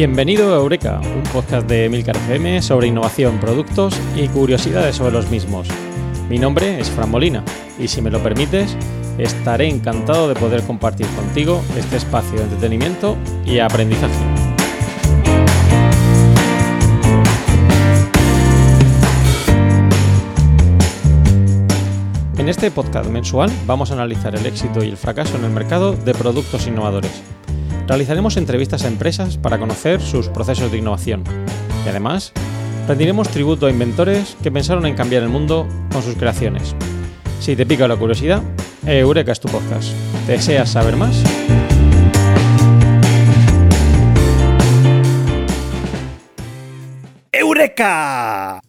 Bienvenido a Eureka, un podcast de Milcar FM sobre innovación, productos y curiosidades sobre los mismos. Mi nombre es Fran Molina y si me lo permites, estaré encantado de poder compartir contigo este espacio de entretenimiento y aprendizaje. En este podcast mensual vamos a analizar el éxito y el fracaso en el mercado de productos innovadores realizaremos entrevistas a empresas para conocer sus procesos de innovación. Y además, rendiremos tributo a inventores que pensaron en cambiar el mundo con sus creaciones. Si te pica la curiosidad, Eureka es tu podcast. ¿Deseas saber más? ¡Eureka!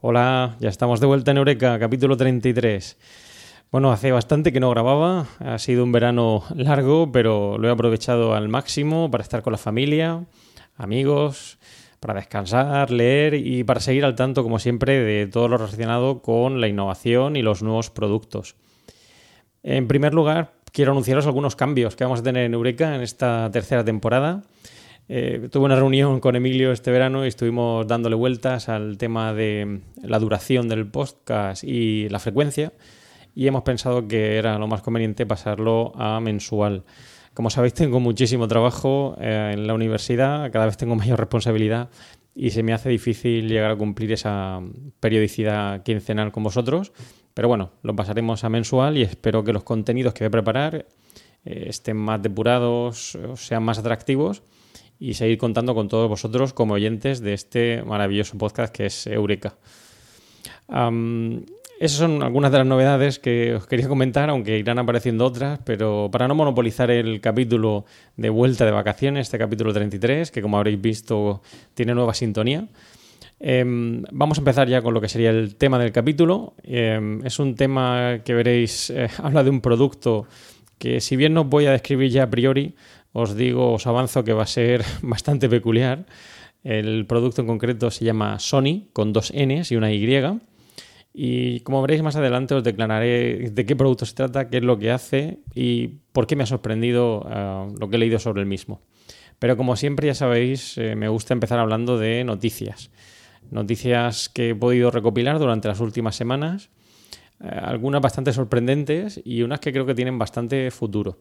Hola, ya estamos de vuelta en Eureka, capítulo 33. Bueno, hace bastante que no grababa, ha sido un verano largo, pero lo he aprovechado al máximo para estar con la familia, amigos, para descansar, leer y para seguir al tanto, como siempre, de todo lo relacionado con la innovación y los nuevos productos. En primer lugar, quiero anunciaros algunos cambios que vamos a tener en Eureka en esta tercera temporada. Eh, tuve una reunión con Emilio este verano y estuvimos dándole vueltas al tema de la duración del podcast y la frecuencia y hemos pensado que era lo más conveniente pasarlo a mensual. Como sabéis, tengo muchísimo trabajo eh, en la universidad, cada vez tengo mayor responsabilidad y se me hace difícil llegar a cumplir esa periodicidad quincenal con vosotros. Pero bueno, lo pasaremos a mensual y espero que los contenidos que voy a preparar eh, estén más depurados, sean más atractivos y seguir contando con todos vosotros como oyentes de este maravilloso podcast que es Eureka. Esas son algunas de las novedades que os quería comentar, aunque irán apareciendo otras, pero para no monopolizar el capítulo de vuelta de vacaciones, este capítulo 33, que como habréis visto tiene nueva sintonía, em, vamos a empezar ya con lo que sería el tema del capítulo. Em, es un tema que veréis, eh, habla de un producto que si bien no voy a describir ya a priori, os digo, os avanzo que va a ser bastante peculiar. El producto en concreto se llama Sony, con dos Ns y una Y y como veréis más adelante os declararé de qué producto se trata, qué es lo que hace y por qué me ha sorprendido eh, lo que he leído sobre el mismo. Pero como siempre ya sabéis, eh, me gusta empezar hablando de noticias. Noticias que he podido recopilar durante las últimas semanas, eh, algunas bastante sorprendentes y unas que creo que tienen bastante futuro.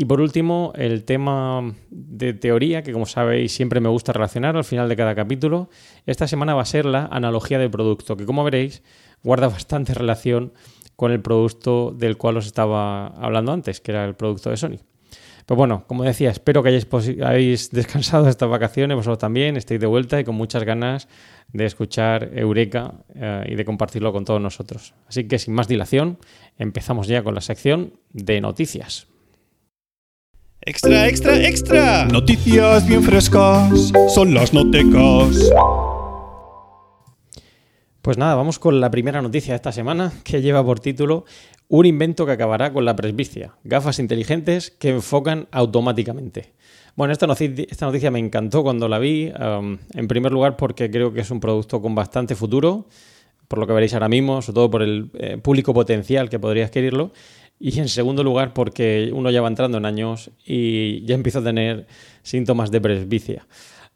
Y por último, el tema de teoría, que como sabéis siempre me gusta relacionar al final de cada capítulo. Esta semana va a ser la analogía del producto, que como veréis guarda bastante relación con el producto del cual os estaba hablando antes, que era el producto de Sony. Pues bueno, como decía, espero que hayáis, descansado estas vacaciones, vosotros también, estéis de vuelta y con muchas ganas de escuchar Eureka eh, y de compartirlo con todos nosotros. Así que sin más dilación, empezamos ya con la sección de noticias. Extra, extra, extra. Noticias bien frescas, son las notecas. Pues nada, vamos con la primera noticia de esta semana que lleva por título Un invento que acabará con la presbicia. Gafas inteligentes que enfocan automáticamente. Bueno, esta noticia, me encantó cuando la vi. en primer lugar porque creo que es un producto con bastante futuro, por lo que veréis ahora mismo, sobre todo por el eh, público potencial que podría adquirirlo. Y en segundo lugar porque uno ya va entrando en años y ya empieza a tener síntomas de presbicia.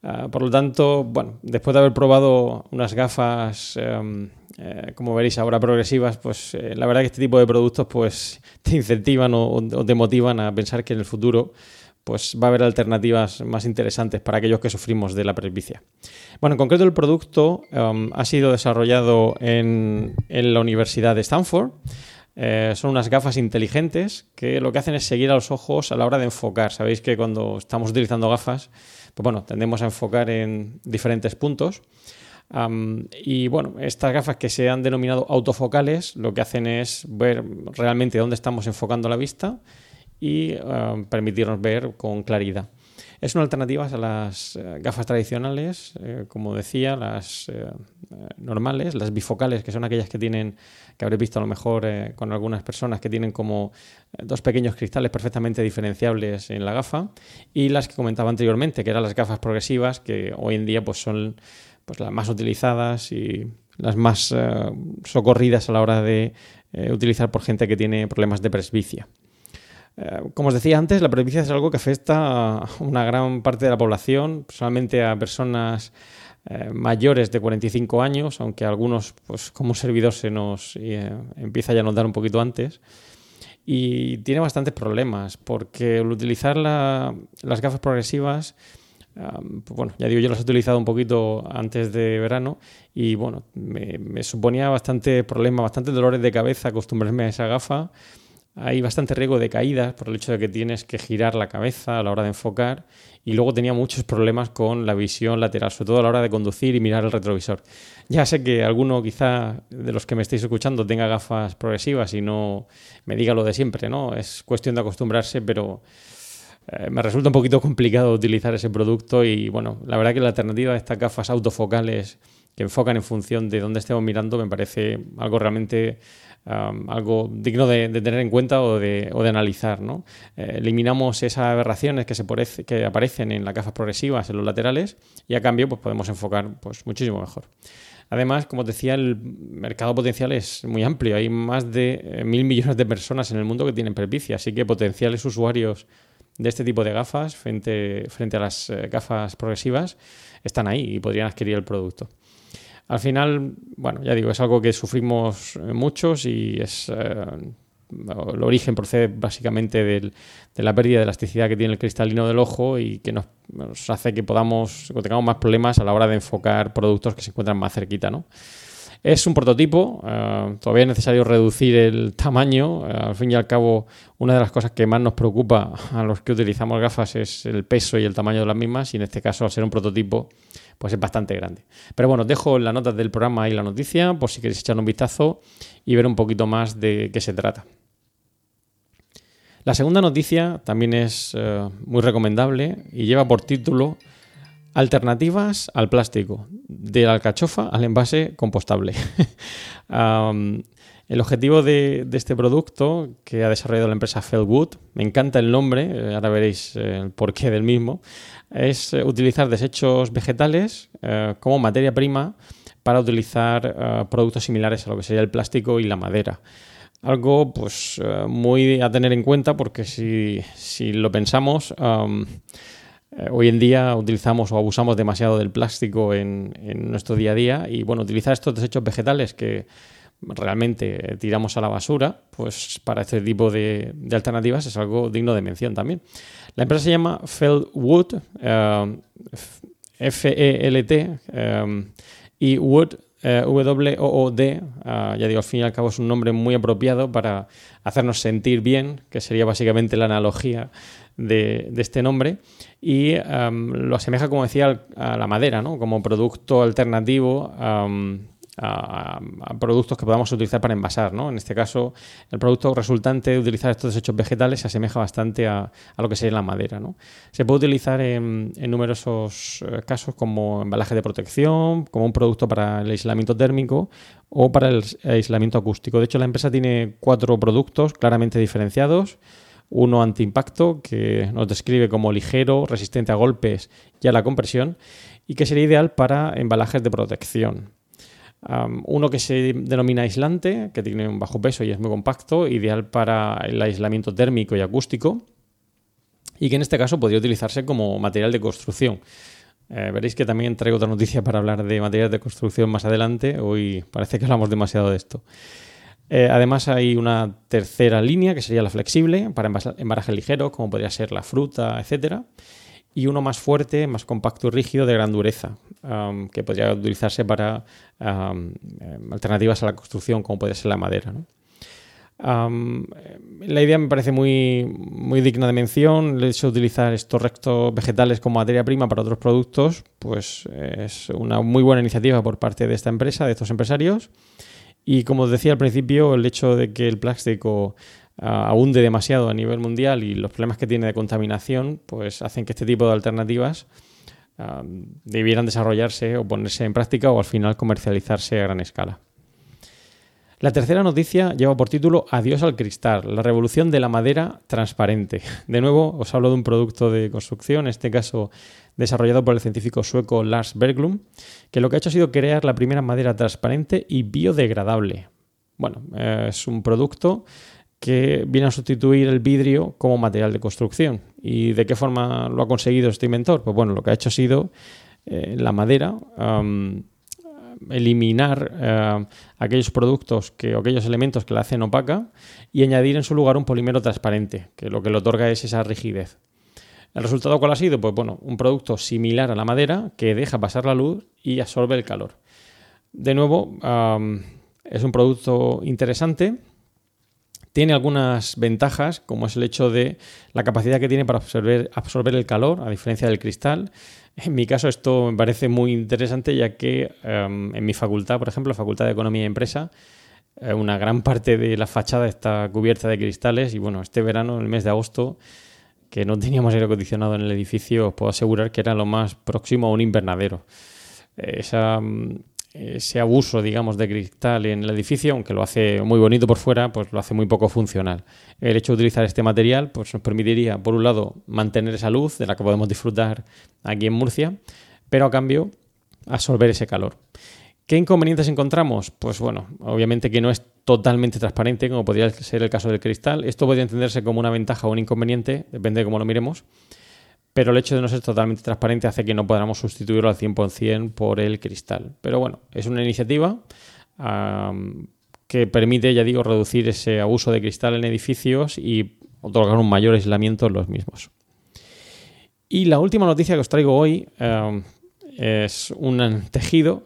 Ah, por lo tanto, bueno, después de haber probado unas gafas, em, eh, como veréis ahora, progresivas, pues eh, la verdad que este tipo de productos pues te incentivan o, te motivan a pensar que en el futuro pues va a haber alternativas más interesantes para aquellos que sufrimos de la presbicia. Bueno, en concreto el producto em, ha sido desarrollado en, la Universidad de Stanford. Eh, son unas gafas inteligentes que lo que hacen es seguir a los ojos a la hora de enfocar. Sabéis que cuando estamos utilizando gafas, pues bueno, tendemos a enfocar en diferentes puntos. y bueno, estas gafas que se han denominado autofocales lo que hacen es ver realmente dónde estamos enfocando la vista y permitirnos ver con claridad. Es una alternativa a las eh, gafas tradicionales, eh, como decía, las eh, normales, las bifocales, que son aquellas que tienen, que habréis visto a lo mejor con algunas personas, que tienen como dos pequeños cristales perfectamente diferenciables en la gafa, y las que comentaba anteriormente, que eran las gafas progresivas, que hoy en día pues, son pues, las más utilizadas y las más socorridas a la hora de utilizar por gente que tiene problemas de presbicia. Eh, como os decía antes, la presbicia es algo que afecta a una gran parte de la población, solamente a personas eh, mayores de 45 años, aunque algunos, pues como servidor, se nos eh, empieza a notar un poquito antes. Y tiene bastantes problemas, porque al utilizar las gafas progresivas, pues bueno, ya digo, yo las he utilizado un poquito antes de verano y bueno, me, me suponía bastante problema, bastante dolores de cabeza acostumbrarme a esa gafa hay bastante riesgo de caídas por el hecho de que tienes que girar la cabeza a la hora de enfocar y luego tenía muchos problemas con la visión lateral, sobre todo a la hora de conducir y mirar el retrovisor. Ya sé que alguno quizá de los que me estéis escuchando tenga gafas progresivas y no me diga lo de siempre, ¿no? Es cuestión de acostumbrarse, pero eh, me resulta un poquito complicado utilizar ese producto y bueno, la verdad que la alternativa a estas gafas autofocales que enfocan en función de dónde estemos mirando me parece algo realmente algo digno de, tener en cuenta o de, analizar. ¿no? Eh, eliminamos esas aberraciones que, se que aparecen en las gafas progresivas en los laterales y a cambio pues, podemos enfocar pues, muchísimo mejor. Además, como decía, el mercado potencial es muy amplio. Hay más de eh, mil millones de personas en el mundo que tienen presbicia, así que potenciales usuarios de este tipo de gafas frente, frente a las eh, gafas progresivas están ahí y podrían adquirir el producto. Al final, bueno, ya digo, es algo que sufrimos eh, muchos y es eh, el origen procede básicamente de la pérdida de elasticidad que tiene el cristalino del ojo y que nos, hace que podamos que tengamos más problemas a la hora de enfocar productos que se encuentran más cerquita, ¿no? Es un prototipo, eh, todavía es necesario reducir el tamaño. al fin y al cabo, una de las cosas que más nos preocupa a los que utilizamos gafas es el peso y el tamaño de las mismas y en este caso, al ser un prototipo, pues es bastante grande. Pero bueno, dejo en las notas del programa ahí la noticia por si queréis echar un vistazo y ver un poquito más de qué se trata. La segunda noticia también es eh, muy recomendable y lleva por título Alternativas al plástico, de la alcachofa al envase compostable. el objetivo de, este producto que ha desarrollado la empresa Fellwood, me encanta el nombre, eh, ahora veréis eh, el porqué del mismo, es eh, utilizar desechos vegetales como materia prima para utilizar productos similares a lo que sería el plástico y la madera. Algo pues muy a tener en cuenta porque si, lo pensamos, hoy en día utilizamos o abusamos demasiado del plástico en, nuestro día a día y bueno, utilizar estos desechos vegetales que realmente tiramos a la basura, pues para este tipo de, alternativas es algo digno de mención también. La empresa se llama Feldwood, eh, F-E-L-T, eh, y Wood, eh, W-O-O-D, ya digo, al fin y al cabo es un nombre muy apropiado para hacernos sentir bien, que sería básicamente la analogía de, este nombre, y lo asemeja, como decía, a la madera, ¿no? como producto alternativo a, productos que podamos utilizar para envasar. ¿no? En este caso, el producto resultante de utilizar estos desechos vegetales se asemeja bastante a, lo que sería la madera. ¿no? Se puede utilizar en, numerosos eh, casos como embalaje de protección, como un producto para el aislamiento térmico o para el aislamiento acústico. De hecho, la empresa tiene cuatro productos claramente diferenciados. Uno antiimpacto, que nos describe como ligero, resistente a golpes y a la compresión, y que sería ideal para embalajes de protección uno que se denomina aislante, que tiene un bajo peso y es muy compacto, ideal para el aislamiento térmico y acústico, y que en este caso podría utilizarse como material de construcción. Eh, veréis que también traigo otra noticia para hablar de materiales de construcción más adelante. Hoy parece que hablamos demasiado de esto. Eh, además hay una tercera línea que sería la flexible para embarajes ligeros, como podría ser la fruta, etcétera y uno más fuerte, más compacto y rígido de gran dureza, que podría utilizarse para alternativas a la construcción, como puede ser la madera. la idea me parece muy, muy digna de mención. El hecho de utilizar estos restos vegetales como materia prima para otros productos, pues es una muy buena iniciativa por parte de esta empresa, de estos empresarios. Y como decía al principio, el hecho de que el plástico ahunde demasiado a nivel mundial y los problemas que tiene de contaminación, pues hacen que este tipo de alternativas debieran desarrollarse o ponerse en práctica o al final comercializarse a gran escala. La tercera noticia lleva por título Adiós al cristal, la revolución de la madera transparente. De nuevo, os hablo de un producto de construcción, en este caso desarrollado por el científico sueco Lars Berglund, que lo que ha hecho ha sido crear la primera madera transparente y biodegradable. Bueno, es un producto que viene a sustituir el vidrio como material de construcción. ¿Y de qué forma lo ha conseguido este inventor? Pues bueno, lo que ha hecho ha sido eh, la madera eliminar eh, aquellos productos que, o aquellos elementos que la hacen opaca y añadir en su lugar un polímero transparente, que lo que le otorga es esa rigidez. ¿El resultado cuál ha sido? Pues bueno, un producto similar a la madera que deja pasar la luz y absorbe el calor. De nuevo, es un producto interesante tiene algunas ventajas, como es el hecho de la capacidad que tiene para absorber, absorber el calor, a diferencia del cristal. En mi caso esto me parece muy interesante ya que em, en mi facultad, por ejemplo, la Facultad de Economía y Empresa, eh, una gran parte de la fachada está cubierta de cristales y bueno, este verano, en el mes de agosto, que no teníamos aire acondicionado en el edificio, os puedo asegurar que era lo más próximo a un invernadero. Esa mm, ese abuso, digamos, de cristal en el edificio, aunque lo hace muy bonito por fuera, pues lo hace muy poco funcional. El hecho de utilizar este material pues nos permitiría, por un lado, mantener esa luz de la que podemos disfrutar aquí en Murcia, pero a cambio absorber ese calor. ¿Qué inconvenientes encontramos? Pues bueno, obviamente que no es totalmente transparente, como podría ser el caso del cristal. Esto podría entenderse como una ventaja o un inconveniente, depende de cómo lo miremos pero el hecho de no ser totalmente transparente hace que no podamos sustituirlo al 100% por el cristal. Pero bueno, es una iniciativa que permite, ya digo, reducir ese abuso de cristal en edificios y otorgar un mayor aislamiento en los mismos. Y la última noticia que os traigo hoy es un tejido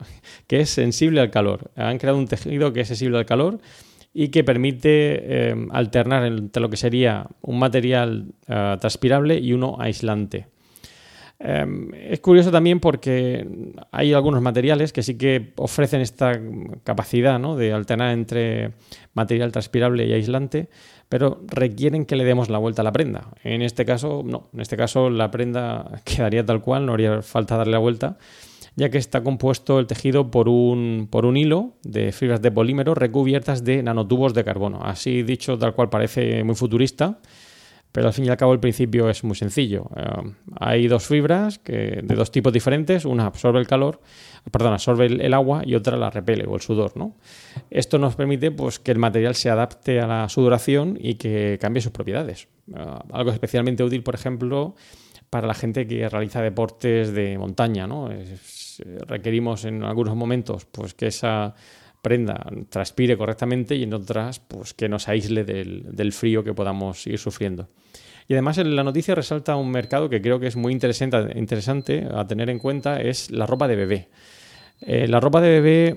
que es sensible al calor. Han creado un tejido que es sensible al calor y que permite em, alternar entre lo que sería un material eh, transpirable y uno aislante. Em, es curioso también porque hay algunos materiales que sí que ofrecen esta capacidad de alternar entre material transpirable y aislante, pero requieren que le demos la vuelta a la prenda. En este caso, no. En este caso, la prenda quedaría tal cual, no haría falta darle la vuelta ya que está compuesto el tejido por un, por un hilo de fibras de polímero recubiertas de nanotubos de carbono. Así dicho, tal cual parece muy futurista, pero al fin y al cabo el principio es muy sencillo. Eh, hay dos fibras que, de dos tipos diferentes, una absorbe el calor, perdón, absorbe el, agua y otra la repele o el sudor. ¿no? Esto nos permite pues, que el material se adapte a la sudoración y que cambie sus propiedades. Eh, algo especialmente útil, por ejemplo, para la gente que realiza deportes de montaña. ¿no? Eh, requerimos en algunos momentos pues, que esa prenda transpire correctamente y en otras pues, que nos aísle del, frío que podamos ir sufriendo. Y además en la noticia resalta un mercado que creo que es muy interesante, interesante a tener en cuenta, es la ropa de bebé. Eh, la ropa de bebé,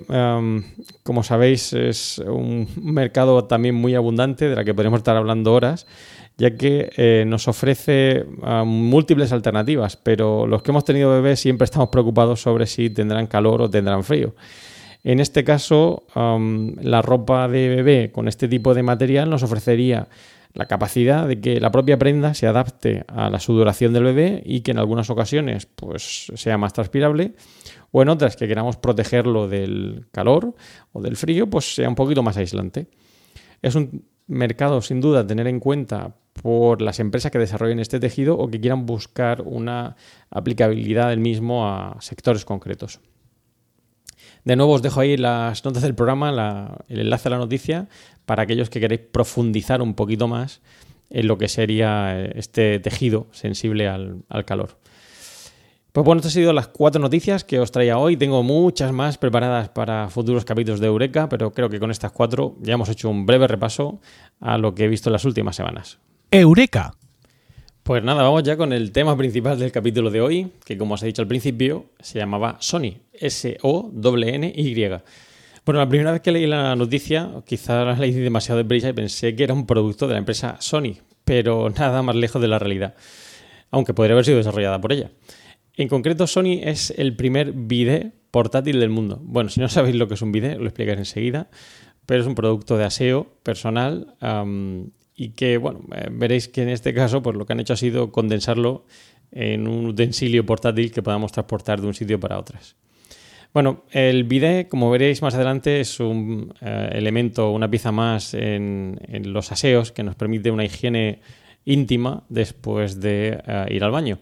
como sabéis, es un mercado también muy abundante de la que podemos estar hablando horas ya que eh, nos ofrece ah, múltiples alternativas, pero los que hemos tenido bebés siempre estamos preocupados sobre si tendrán calor o tendrán frío. En este caso, la ropa de bebé con este tipo de material nos ofrecería la capacidad de que la propia prenda se adapte a la sudoración del bebé y que en algunas ocasiones pues, sea más transpirable o en otras que queramos protegerlo del calor o del frío, pues sea un poquito más aislante. Es un mercado sin duda a tener en cuenta por las empresas que desarrollen este tejido o que quieran buscar una aplicabilidad del mismo a sectores concretos. De nuevo os dejo ahí las notas del programa, el enlace a la noticia, para aquellos que queréis profundizar un poquito más en lo que sería este tejido sensible al calor. Pues bueno, estas han sido las cuatro noticias que os traía hoy. Tengo muchas más preparadas para futuros capítulos de Eureka, pero creo que con estas cuatro ya hemos hecho un breve repaso a lo que he visto en las últimas semanas. Eureka. Pues nada, vamos ya con el tema principal del capítulo de hoy, que como os he dicho al principio, se llamaba Sony, S-O-N-N-Y. Bueno, la primera vez que leí la noticia, quizá la leí demasiado deprisa y pensé que era un producto de la empresa Sony, pero nada más lejos de la realidad, aunque podría haber sido desarrollada por ella. En concreto, Sony es el primer bidet portátil del mundo. Bueno, si no sabéis lo que es un bidet, lo explicaré enseguida, pero es un producto de aseo personal y que, bueno, eh, veréis que en este caso, pues lo que han hecho ha sido condensarlo en un utensilio portátil que podamos transportar de un sitio para otras. Bueno, el bidet, como veréis más adelante, es un eh, elemento, una pieza más en, los aseos que nos permite una higiene íntima después de eh, ir al baño.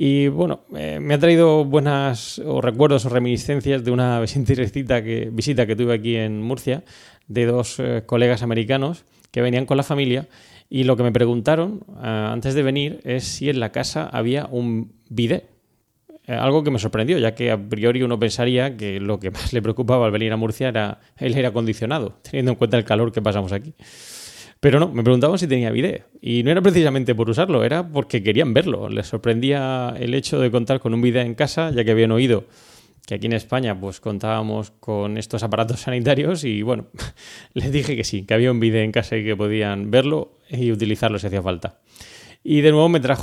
Y bueno, me ha traído buenas o recuerdos o reminiscencias de una visita que, tuve aquí en Murcia de dos colegas americanos que venían con la familia y lo que me preguntaron eh, antes de venir es si en la casa había un bidet. Eh, algo que me sorprendió, ya que a priori uno pensaría que lo que más le preocupaba al venir a Murcia era el aire acondicionado, teniendo en cuenta el calor que pasamos aquí. Pero no, me preguntaban si tenía bidet. Y no era precisamente por usarlo, era porque querían verlo. Les sorprendía el hecho de contar con un bidet en casa, ya que habían oído que aquí en España pues contábamos con estos aparatos sanitarios y bueno, les dije que sí, que había un vídeo en casa y que podían verlo y utilizarlo si hacía falta. Y de nuevo me trajo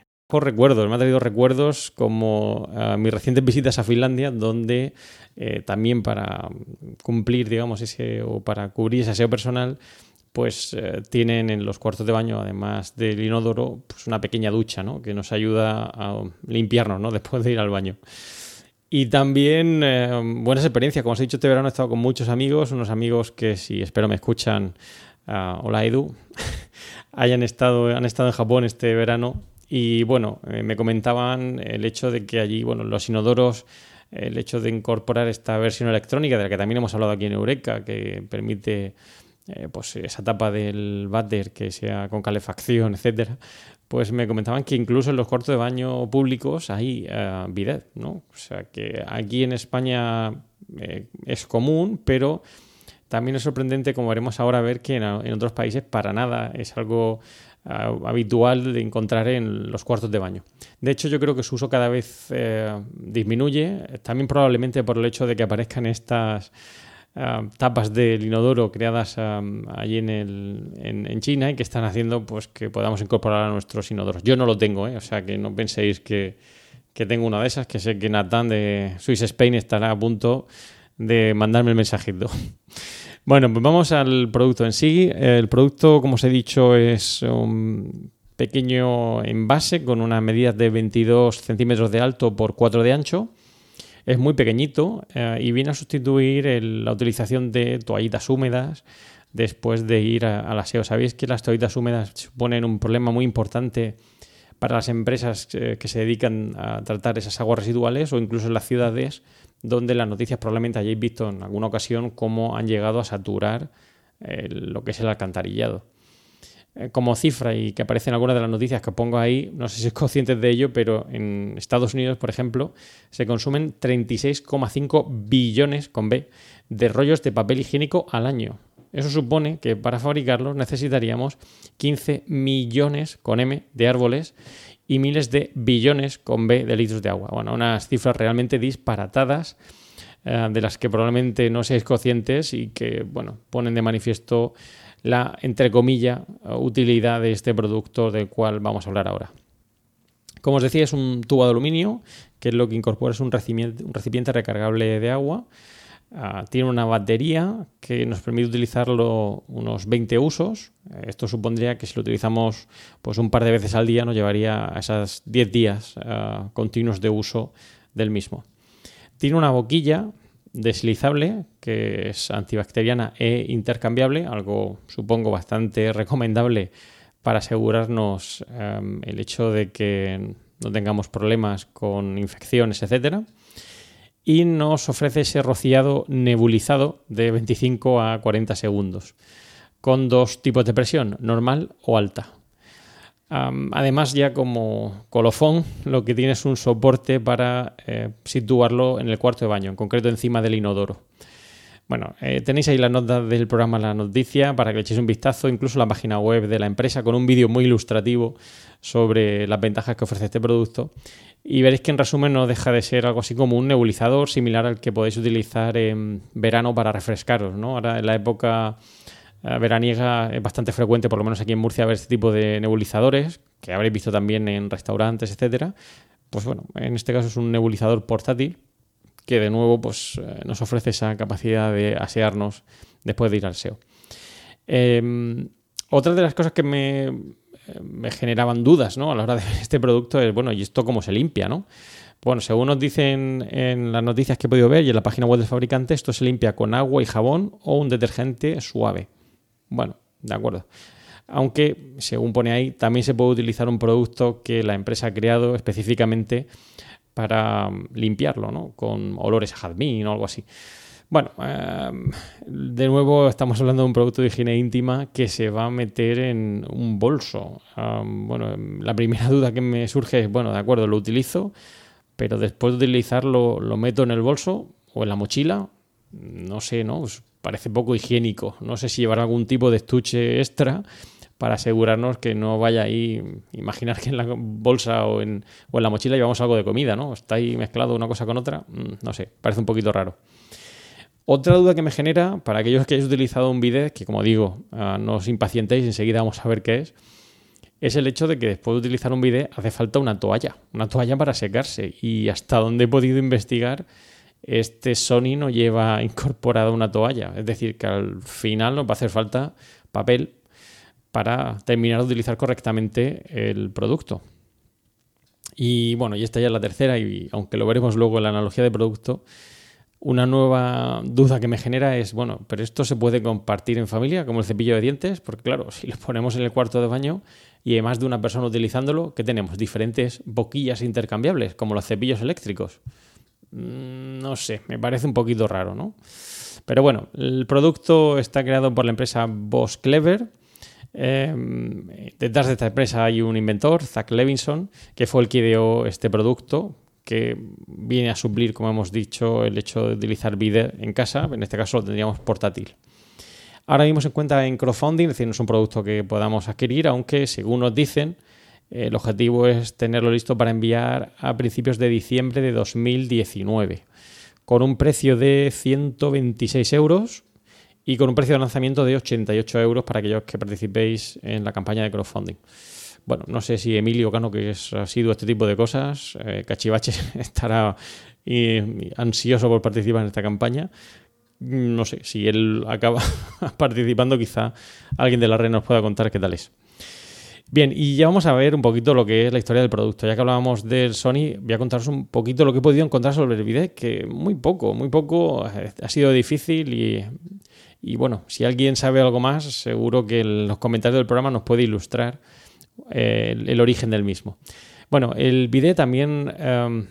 Recuerdos, me ha traído recuerdos como uh, mis recientes visitas a Finlandia, donde eh, también para cumplir, digamos, ese o para cubrir ese aseo personal, pues eh, tienen en los cuartos de baño, además del inodoro, pues una pequeña ducha, ¿no? Que nos ayuda a limpiarnos, ¿no? Después de ir al baño. Y también eh, buenas experiencias. Como os he dicho, este verano he estado con muchos amigos, unos amigos que, si espero me escuchan, uh, hola Edu, hayan estado, han estado en Japón este verano. Y bueno, eh, me comentaban el hecho de que allí, bueno, los inodoros, el hecho de incorporar esta versión electrónica, de la que también hemos hablado aquí en Eureka, que permite eh, pues esa tapa del váter que sea con calefacción, etcétera, pues me comentaban que incluso en los cuartos de baño públicos hay uh, bidet, ¿no? O sea que aquí en España eh, es común, pero también es sorprendente, como veremos ahora, ver que en, otros países para nada es algo habitual de encontrar en los cuartos de baño. De hecho, yo creo que su uso cada vez disminuye, también probablemente por el hecho de que aparezcan estas Ah, tapas del inodoro creadas allí en, el, en, China y que están haciendo pues que podamos incorporar a nuestros inodoros. Yo no lo tengo, ¿eh? o sea que no penséis que, que tengo una de esas, que sé que Nathan de Swiss Spain estará a punto de mandarme el mensajito. Bueno, pues vamos al producto en sí. El producto, como os he dicho, es un pequeño envase con unas medidas de 22 centímetros de alto por 4 de ancho es muy pequeñito eh, y viene a sustituir la utilización de toallitas húmedas después de ir al aseo. Sabéis que las toallitas húmedas suponen un problema muy importante para las empresas que, se dedican a tratar esas aguas residuales o incluso en las ciudades donde las noticias probablemente hayáis visto en alguna ocasión cómo han llegado a saturar lo que es el alcantarillado. Eh, como cifra y que aparece en algunas de las noticias que pongo ahí, no sé si es conscientes de ello, pero en Estados Unidos, por ejemplo, se consumen 36,5 billones con B de rollos de papel higiénico al año. Eso supone que para fabricarlos necesitaríamos 15 millones con M de árboles y miles de billones con B de litros de agua. Bueno, unas cifras realmente disparatadas eh, de las que probablemente no seáis conscientes y que, bueno, ponen de manifiesto la, entre comillas, utilidad de este producto del cual vamos a hablar ahora. Como os decía, es un tubo de aluminio, que es lo que incorpora es un recipiente, un recipiente recargable de agua. Ah, tiene una batería que nos permite utilizarlo unos 20 usos. Esto supondría que si lo utilizamos pues, un par de veces al día nos llevaría a esos 10 días ah, continuos de uso del mismo. Tiene una boquilla deslizable que es antibacteriana e intercambiable, algo supongo bastante recomendable para asegurarnos em, el hecho de que no tengamos problemas con infecciones, etcétera. Y nos ofrece ese rociado nebulizado de 25 a 40 segundos, con dos tipos de presión, normal o alta. además, ya como colofón, lo que tiene es un soporte para eh, situarlo en el cuarto de baño, en concreto encima del inodoro. Bueno, eh, tenéis ahí la nota del programa La Noticia para que le echéis un vistazo, incluso la página web de la empresa con un vídeo muy ilustrativo sobre las ventajas que ofrece este producto. Y veréis que en resumen no deja de ser algo así como un nebulizador similar al que podéis utilizar en verano para refrescaros. ¿no? Ahora en la época eh, veraniega es bastante frecuente, por lo menos aquí en Murcia, ver este tipo de nebulizadores, que habréis visto también en restaurantes, etcétera. Pues bueno, en este caso es un nebulizador portátil que de nuevo pues, eh, nos ofrece esa capacidad de asearnos después de ir al SEO. Em, otra de las cosas que me, generaban dudas ¿no? a la hora de ver este producto es, bueno, ¿y esto cómo se limpia? ¿no? Bueno, según nos dicen en las noticias que he podido ver y en la página web del fabricante, esto se limpia con agua y jabón o un detergente suave. Bueno, de acuerdo. Aunque, según pone ahí, también se puede utilizar un producto que la empresa ha creado específicamente para mm, limpiarlo, ¿no? Con olores a jazmín o algo así. Bueno, em, de nuevo estamos hablando de un producto de higiene íntima que se va a meter en un bolso. bueno, em, la primera duda que me surge es, bueno, de acuerdo, lo utilizo, pero después de utilizarlo lo meto en el bolso o en la mochila. No sé, ¿no? Pues parece poco higiénico. No sé si llevar algún tipo de estuche extra para asegurarnos que no vaya ahí, imaginar que en la bolsa o en, o en la mochila llevamos algo de comida, ¿no? Está ahí mezclado una cosa con otra, mm, no sé, parece un poquito raro. Otra duda que me genera, para aquellos que hayáis utilizado un bidet, que como digo, ah, no os impacientéis, enseguida vamos a ver qué es, es el hecho de que después de utilizar un bidet hace falta una toalla, una toalla para secarse. Y hasta donde he podido investigar, este Sony no lleva incorporada una toalla. Es decir, que al final nos va a hacer falta papel para terminar de utilizar correctamente el producto. Y bueno, y esta ya es la tercera, y aunque lo veremos luego en la analogía de producto, una nueva duda que me genera es, bueno, pero esto se puede compartir en familia, como el cepillo de dientes, porque claro, si lo ponemos en el cuarto de baño y hay más de una persona utilizándolo, ¿qué tenemos? Diferentes boquillas intercambiables, como los cepillos eléctricos. Mm, no sé, me parece un poquito raro, ¿no? Pero bueno, el producto está creado por la empresa Boss Clever, Em, detrás de esta empresa hay un inventor, Zach Levinson, que fue el que ideó este producto que viene a suplir, como hemos dicho, el hecho de utilizar vídeo en casa. En este caso lo tendríamos portátil. Ahora mismo se encuentra en crowdfunding, es decir, no es un producto que podamos adquirir, aunque según nos dicen, el objetivo es tenerlo listo para enviar a principios de diciembre de 2019, con un precio de 126 euros y con un precio de lanzamiento de 88 euros para aquellos que participéis en la campaña de crowdfunding. Bueno, no sé si Emilio Cano, que ha sido este tipo de cosas, eh, Cachivache, estará ansioso por participar en esta campaña. No sé, si él acaba participando, quizá alguien de la red nos pueda contar qué tal es. Bien, y ya vamos a ver un poquito lo que es la historia del producto. Ya que hablábamos del Sony, voy a contaros un poquito lo que he podido encontrar sobre el bidet, que muy poco, muy poco, eh, ha sido difícil y y bueno, si alguien sabe algo más, seguro que en los comentarios del programa nos puede ilustrar eh, el, origen del mismo. Bueno, el bidet también em,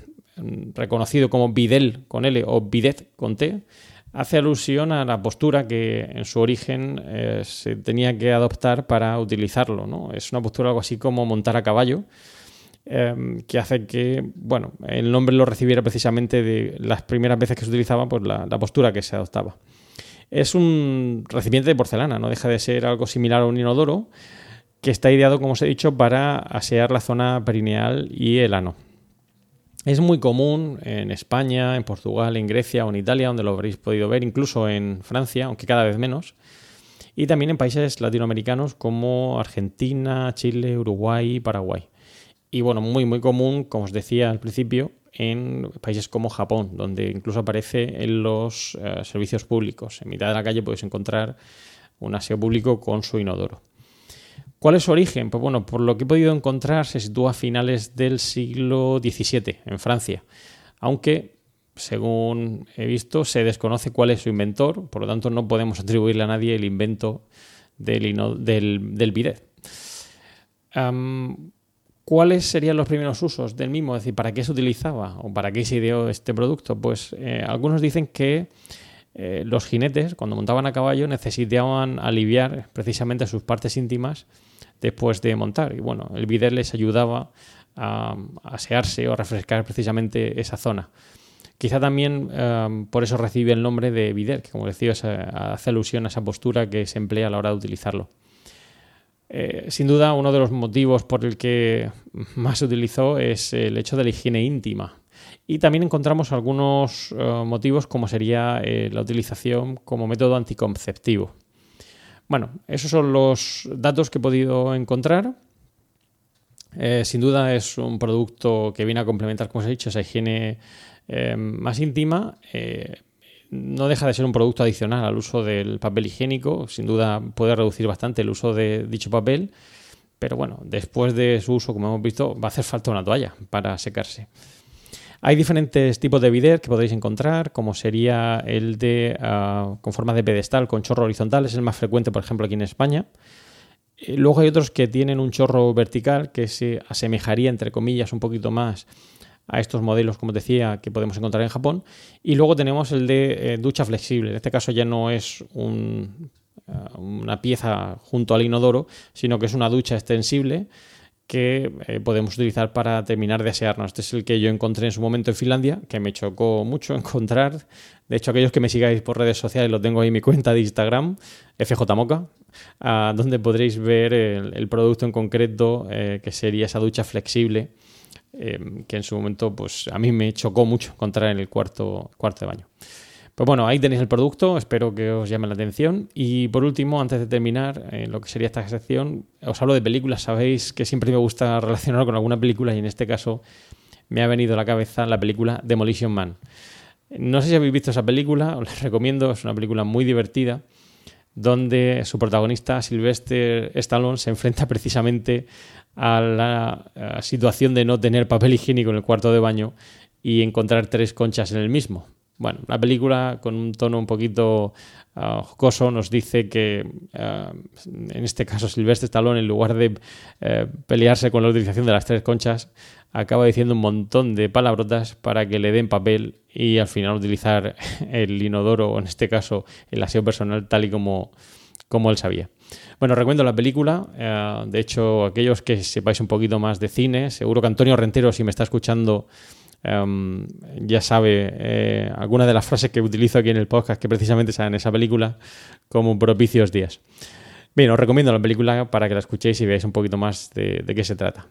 reconocido como bidel con L o bidet con T, hace alusión a la postura que en su origen eh, se tenía que adoptar para utilizarlo. ¿no? Es una postura algo así como montar a caballo, em, que hace que, bueno, el nombre lo recibiera precisamente de las primeras veces que se utilizaba, pues la postura que se adoptaba. Es un recipiente de porcelana, no deja de ser algo similar a un inodoro que está ideado, como os he dicho, para asear la zona perineal y el ano. Es muy común en España, en Portugal, en Grecia o en Italia, donde lo habréis podido ver, incluso en Francia, aunque cada vez menos, y también en países latinoamericanos como Argentina, Chile, Uruguay y Paraguay. Y bueno, muy muy común, como os decía al principio, en países como Japón, donde incluso aparece en los eh, servicios públicos. En mitad de la calle podéis encontrar un aseo público con su inodoro. ¿Cuál es su origen? Pues bueno, por lo que he podido encontrar, se sitúa a finales del siglo XVII en Francia, aunque, según he visto, se desconoce cuál es su inventor, por lo tanto no podemos atribuirle a nadie el invento del, del, bidet. ¿Cuáles serían los primeros usos del mismo? Es decir, ¿para qué se utilizaba o para qué se ideó este producto? Pues eh, algunos dicen que eh, los jinetes, cuando montaban a caballo, necesitaban aliviar precisamente sus partes íntimas después de montar. Y bueno, el bidet les ayudaba a, asearse o a refrescar precisamente esa zona. Quizá también em, por eso recibe el nombre de bidet, que como decía, hace alusión a esa postura que se emplea a la hora de utilizarlo. Eh, sin duda, uno de los motivos por el que más se utilizó es el hecho de la higiene íntima. Y también encontramos algunos eh, motivos como sería eh, la utilización como método anticonceptivo. Bueno, esos son los datos que he podido encontrar. Sin duda es un producto que viene a complementar, como os he dicho, esa higiene más íntima. No deja de ser un producto adicional al uso del papel higiénico. Sin duda puede reducir bastante el uso de dicho papel. Pero bueno, después de su uso, como hemos visto, va a hacer falta una toalla para secarse. Hay diferentes tipos de bidet que podéis encontrar, como sería el de ah, con forma de pedestal con chorro horizontal, es el más frecuente, por ejemplo, aquí en España. Eh, luego hay otros que tienen un chorro vertical que se asemejaría, entre comillas, un poquito más a estos modelos, como decía, que podemos encontrar en Japón. Y luego tenemos el de eh, ducha flexible. En este caso ya no es ah, una pieza junto al inodoro, sino que es una ducha extensible que eh, podemos utilizar para terminar de asearnos. Este es el que yo encontré en su momento en Finlandia, que me chocó mucho encontrar. De hecho, aquellos que me sigáis por redes sociales, lo tengo ahí en mi cuenta de Instagram, FJMoca, donde podréis ver el, producto en concreto, eh, que sería esa ducha flexible, eh, que en su momento pues, a mí me chocó mucho encontrar en el cuarto, cuarto de baño. Pues bueno, ahí tenéis el producto, espero que os llame la atención. Y por último, antes de terminar eh, lo que sería esta sección, os hablo de películas. Sabéis que siempre me gusta relacionar con alguna película y en este caso me ha venido a la cabeza la película Demolition Man. No sé si habéis visto esa película, os la recomiendo, es una película muy divertida donde su protagonista, Sylvester Stallone, se enfrenta precisamente a la situación de no tener papel higiénico en el cuarto de baño y encontrar tres conchas en el mismo. Bueno, la película con un tono un poquito uh, jocoso nos dice que, uh, en este caso, Silvestre Stallone, en lugar de uh, pelearse con la utilización de las tres conchas, acaba diciendo un montón de palabrotas para que le den papel y al final utilizar el inodoro, o en este caso el aseo personal, tal y como, como él sabía. Bueno, recuerdo la película. de hecho, aquellos que sepáis un poquito más de cine, seguro que Antonio Rentero, si me está escuchando, Em, ya sabe eh, algunas de las frases que utilizo aquí en el podcast que precisamente salen en esa película como propicios días. Bien, os recomiendo la película para que la escuchéis y veáis un poquito más de, de qué se trata.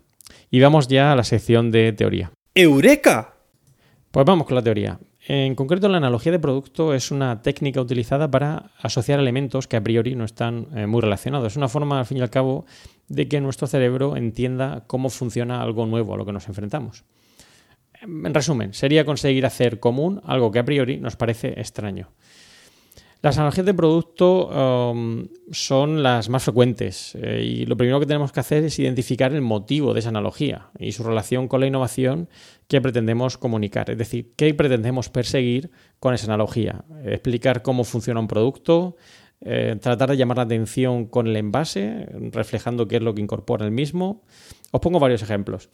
Y vamos ya a la sección de teoría. ¡Eureka! Pues vamos con la teoría. En concreto, la analogía de producto es una técnica utilizada para asociar elementos que a priori no están eh, muy relacionados. Es una forma, al fin y al cabo, de que nuestro cerebro entienda cómo funciona algo nuevo a lo que nos enfrentamos. En resumen, sería conseguir hacer común algo que a priori nos parece extraño. Las analogías de producto um, son las más frecuentes eh, y lo primero que tenemos que hacer es identificar el motivo de esa analogía y su relación con la innovación que pretendemos comunicar, es decir, qué pretendemos perseguir con esa analogía, explicar cómo funciona un producto, eh, tratar de llamar la atención con el envase, reflejando qué es lo que incorpora el mismo. Os pongo varios ejemplos.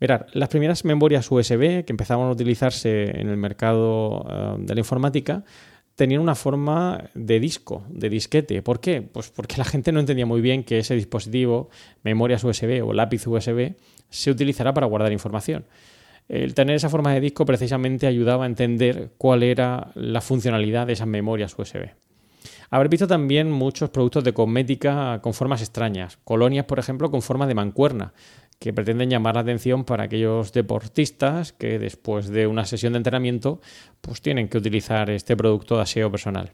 Mirad, las primeras memorias USB que empezaban a utilizarse en el mercado eh, de la informática tenían una forma de disco, de disquete. ¿Por qué? Pues porque la gente no entendía muy bien que ese dispositivo, memorias USB o lápiz USB, se utilizará para guardar información. El tener esa forma de disco precisamente ayudaba a entender cuál era la funcionalidad de esas memorias USB. Habré visto también muchos productos de cosmética con formas extrañas, colonias, por ejemplo, con forma de mancuerna, que pretenden llamar la atención para aquellos deportistas que después de una sesión de entrenamiento pues tienen que utilizar este producto de aseo personal.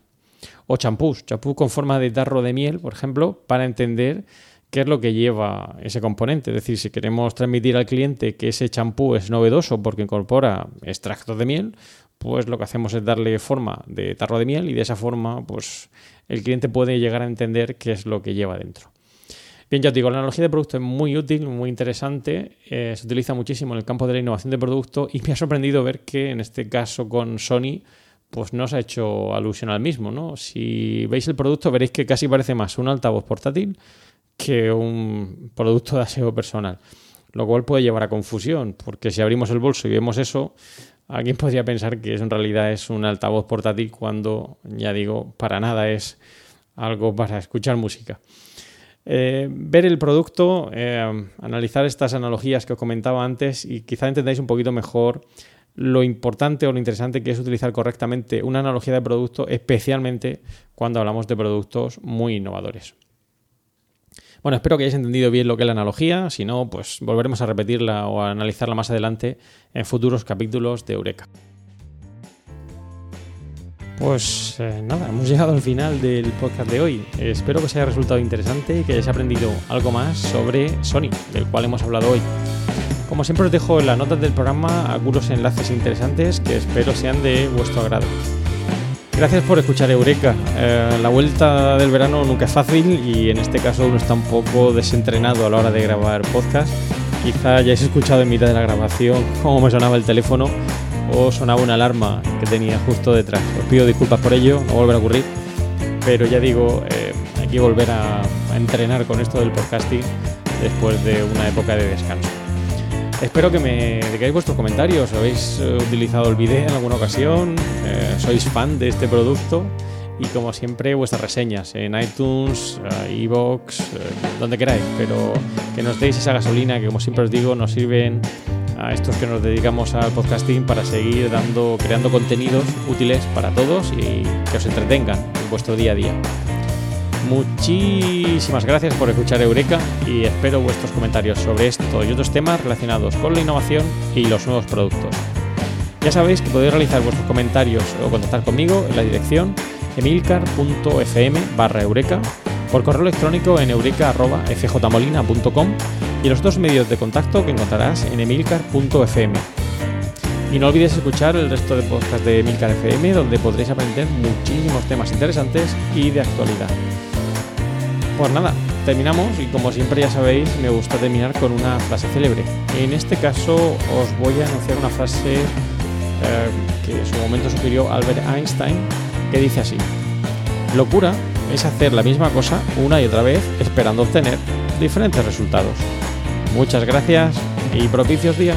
O champús, champú con forma de tarro de miel, por ejemplo, para entender qué es lo que lleva ese componente. Es decir, si queremos transmitir al cliente que ese champú es novedoso porque incorpora extractos de miel, pues lo que hacemos es darle forma de tarro de miel y de esa forma, pues el cliente puede llegar a entender qué es lo que lleva dentro. Bien, ya os digo, la analogía de producto es muy útil, muy interesante, eh, se utiliza muchísimo en el campo de la innovación de producto y me ha sorprendido ver que en este caso con Sony pues no se ha hecho alusión al mismo, ¿no? Si veis el producto veréis que casi parece más un altavoz portátil que un producto de aseo personal, lo cual puede llevar a confusión, porque si abrimos el bolso y vemos eso, alguien podría pensar que en realidad es un altavoz portátil cuando, ya digo, para nada es algo para escuchar música. Eh, ver el producto, eh, analizar estas analogías que os comentaba antes y quizá entendáis un poquito mejor lo importante o lo interesante que es utilizar correctamente una analogía de producto, especialmente cuando hablamos de productos muy innovadores. Bueno, espero que hayáis entendido bien lo que es la analogía, si no, pues volveremos a repetirla o a analizarla más adelante en futuros capítulos de Eureka. Pues eh, nada, hemos llegado al final del podcast de hoy. Espero que os haya resultado interesante y que hayáis aprendido algo más sobre Sony, del cual hemos hablado hoy. Como siempre os dejo en las notas del programa algunos enlaces interesantes que espero sean de vuestro agrado. Gracias por escuchar Eureka. Eh, la vuelta del verano nunca es fácil y en este caso uno está un poco desentrenado a la hora de grabar podcast. Quizá hayáis escuchado en mitad de la grabación cómo me sonaba el teléfono o sonaba una alarma que tenía justo detrás. Os pido disculpas por ello, no volverá a ocurrir, pero ya digo, eh, hay que volver a, entrenar con esto del podcasting después de una época de descanso. Espero que me digáis vuestros comentarios. ¿Habéis eh, utilizado el vídeo en alguna ocasión? Eh, ¿Sois fan de este producto? Y como siempre, vuestras reseñas en iTunes, iVoox, donde queráis. Pero que nos deis esa gasolina que, como siempre os digo, nos sirven a estos que nos dedicamos al podcasting para seguir dando, creando contenidos útiles para todos y que os entretengan en vuestro día a día. Muchísimas gracias por escuchar Eureka y espero vuestros comentarios sobre esto y otros temas relacionados con la innovación y los nuevos productos. Ya sabéis que podéis realizar vuestros comentarios o contactar conmigo en la dirección emilcar.fm barra eureka por correo electrónico en eureka.fjmolina.com y los dos medios de contacto que encontrarás en emilcar.fm. Y no olvides escuchar el resto de podcasts de Emilcar FM, donde podréis aprender muchísimos temas interesantes y de actualidad. Pues nada, terminamos y como siempre ya sabéis, me gusta terminar con una frase célebre. En este caso os voy a anunciar una frase eh, que en su momento sugirió Albert Einstein, que dice así, locura es hacer la misma cosa una y otra vez esperando obtener diferentes resultados. Muchas gracias y propicios días.